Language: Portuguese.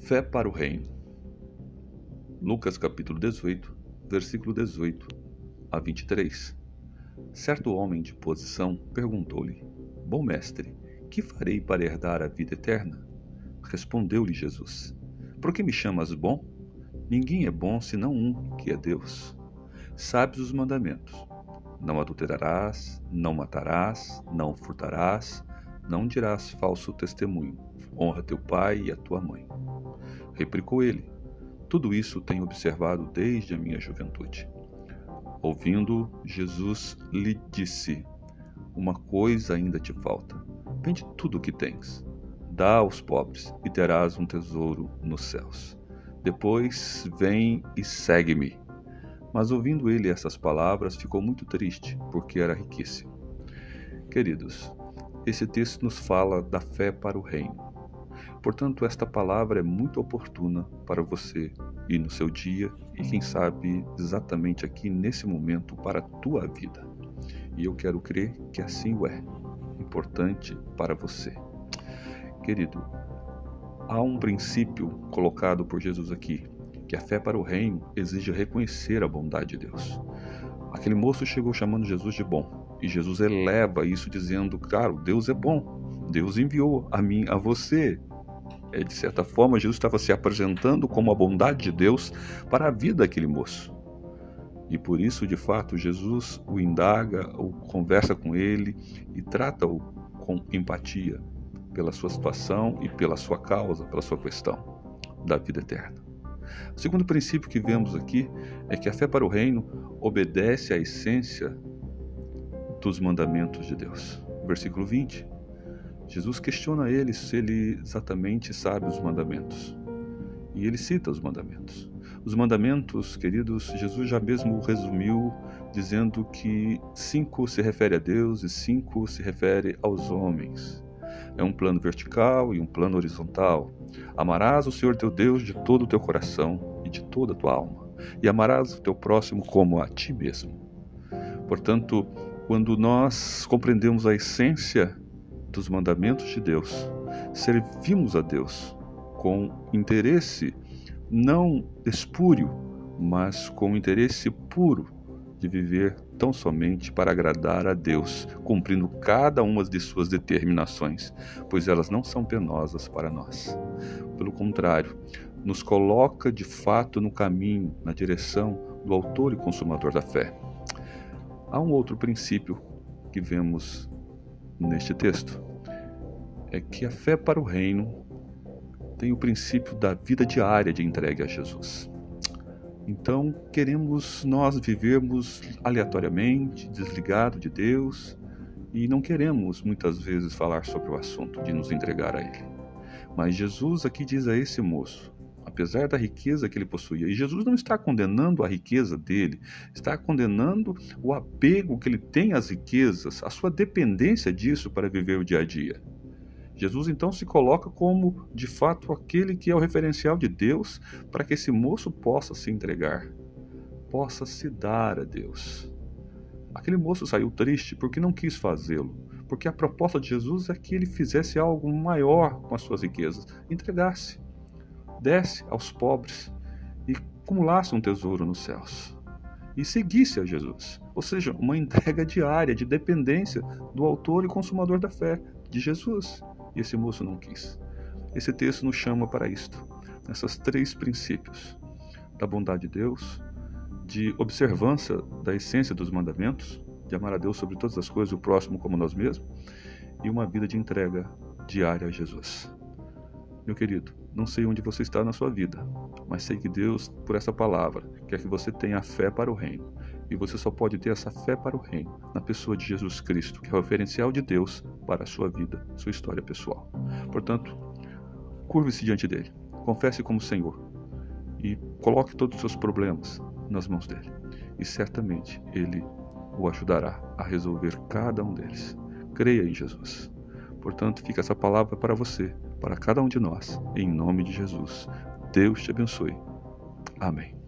Fé para o Reino. Lucas capítulo 18, versículo 18 a 23. Certo homem de posição perguntou-lhe: Bom mestre, que farei para herdar a vida eterna? Respondeu-lhe Jesus: Por que me chamas bom? Ninguém é bom senão um, que é Deus. Sabes os mandamentos: Não adulterarás, não matarás, não furtarás, não dirás falso testemunho. Honra teu pai e a tua mãe. Replicou ele: Tudo isso tenho observado desde a minha juventude. Ouvindo, Jesus lhe disse: Uma coisa ainda te falta. Vende tudo o que tens, dá aos pobres e terás um tesouro nos céus. Depois vem e segue-me. Mas ouvindo ele essas palavras, ficou muito triste, porque era riquíssimo. Queridos, esse texto nos fala da fé para o reino. Portanto, esta palavra é muito oportuna para você e no seu dia e quem sabe exatamente aqui nesse momento para a tua vida. E eu quero crer que assim o é. Importante para você. Querido, há um princípio colocado por Jesus aqui, que a fé para o reino exige reconhecer a bondade de Deus. Aquele moço chegou chamando Jesus de bom. E Jesus eleva isso dizendo: Claro, Deus é bom. Deus enviou a mim, a você. É, de certa forma, Jesus estava se apresentando como a bondade de Deus para a vida daquele moço. E por isso, de fato, Jesus o indaga, o conversa com ele e trata-o com empatia pela sua situação e pela sua causa, pela sua questão da vida eterna. O segundo princípio que vemos aqui é que a fé para o reino obedece à essência dos mandamentos de Deus. Versículo 20. Jesus questiona ele se ele exatamente sabe os mandamentos. E ele cita os mandamentos. Os mandamentos, queridos, Jesus já mesmo resumiu dizendo que cinco se refere a Deus e cinco se refere aos homens. É um plano vertical e um plano horizontal. Amarás o Senhor teu Deus de todo o teu coração e de toda a tua alma, e amarás o teu próximo como a ti mesmo. Portanto, quando nós compreendemos a essência dos mandamentos de Deus, servimos a Deus com interesse não espúrio, mas com interesse puro de viver tão somente para agradar a Deus, cumprindo cada uma de suas determinações, pois elas não são penosas para nós. Pelo contrário, nos coloca de fato no caminho, na direção do autor e consumador da fé. Há um outro princípio que vemos neste texto. É que a fé para o reino tem o princípio da vida diária de entregue a Jesus. Então, queremos nós vivermos aleatoriamente, desligado de Deus, e não queremos muitas vezes falar sobre o assunto de nos entregar a Ele. Mas Jesus aqui diz a esse moço: apesar da riqueza que ele possuía. E Jesus não está condenando a riqueza dele, está condenando o apego que ele tem às riquezas, a sua dependência disso para viver o dia a dia. Jesus então se coloca como, de fato, aquele que é o referencial de Deus para que esse moço possa se entregar, possa se dar a Deus. Aquele moço saiu triste porque não quis fazê-lo, porque a proposta de Jesus é que ele fizesse algo maior com as suas riquezas, entregasse desse aos pobres e acumulasse um tesouro nos céus. E seguisse a Jesus, ou seja, uma entrega diária de dependência do autor e consumador da fé, de Jesus. E esse moço não quis. Esse texto nos chama para isto, nesses três princípios: da bondade de Deus, de observância da essência dos mandamentos, de amar a Deus sobre todas as coisas e o próximo como nós mesmos, e uma vida de entrega diária a Jesus. Meu querido, não sei onde você está na sua vida, mas sei que Deus, por essa palavra, quer que você tenha fé para o reino. E você só pode ter essa fé para o reino na pessoa de Jesus Cristo, que é o referencial de Deus para a sua vida, sua história pessoal. Portanto, curve-se diante dele, confesse como Senhor e coloque todos os seus problemas nas mãos dele. E certamente ele o ajudará a resolver cada um deles. Creia em Jesus. Portanto, fica essa palavra para você para cada um de nós, em nome de Jesus. Deus te abençoe. Amém.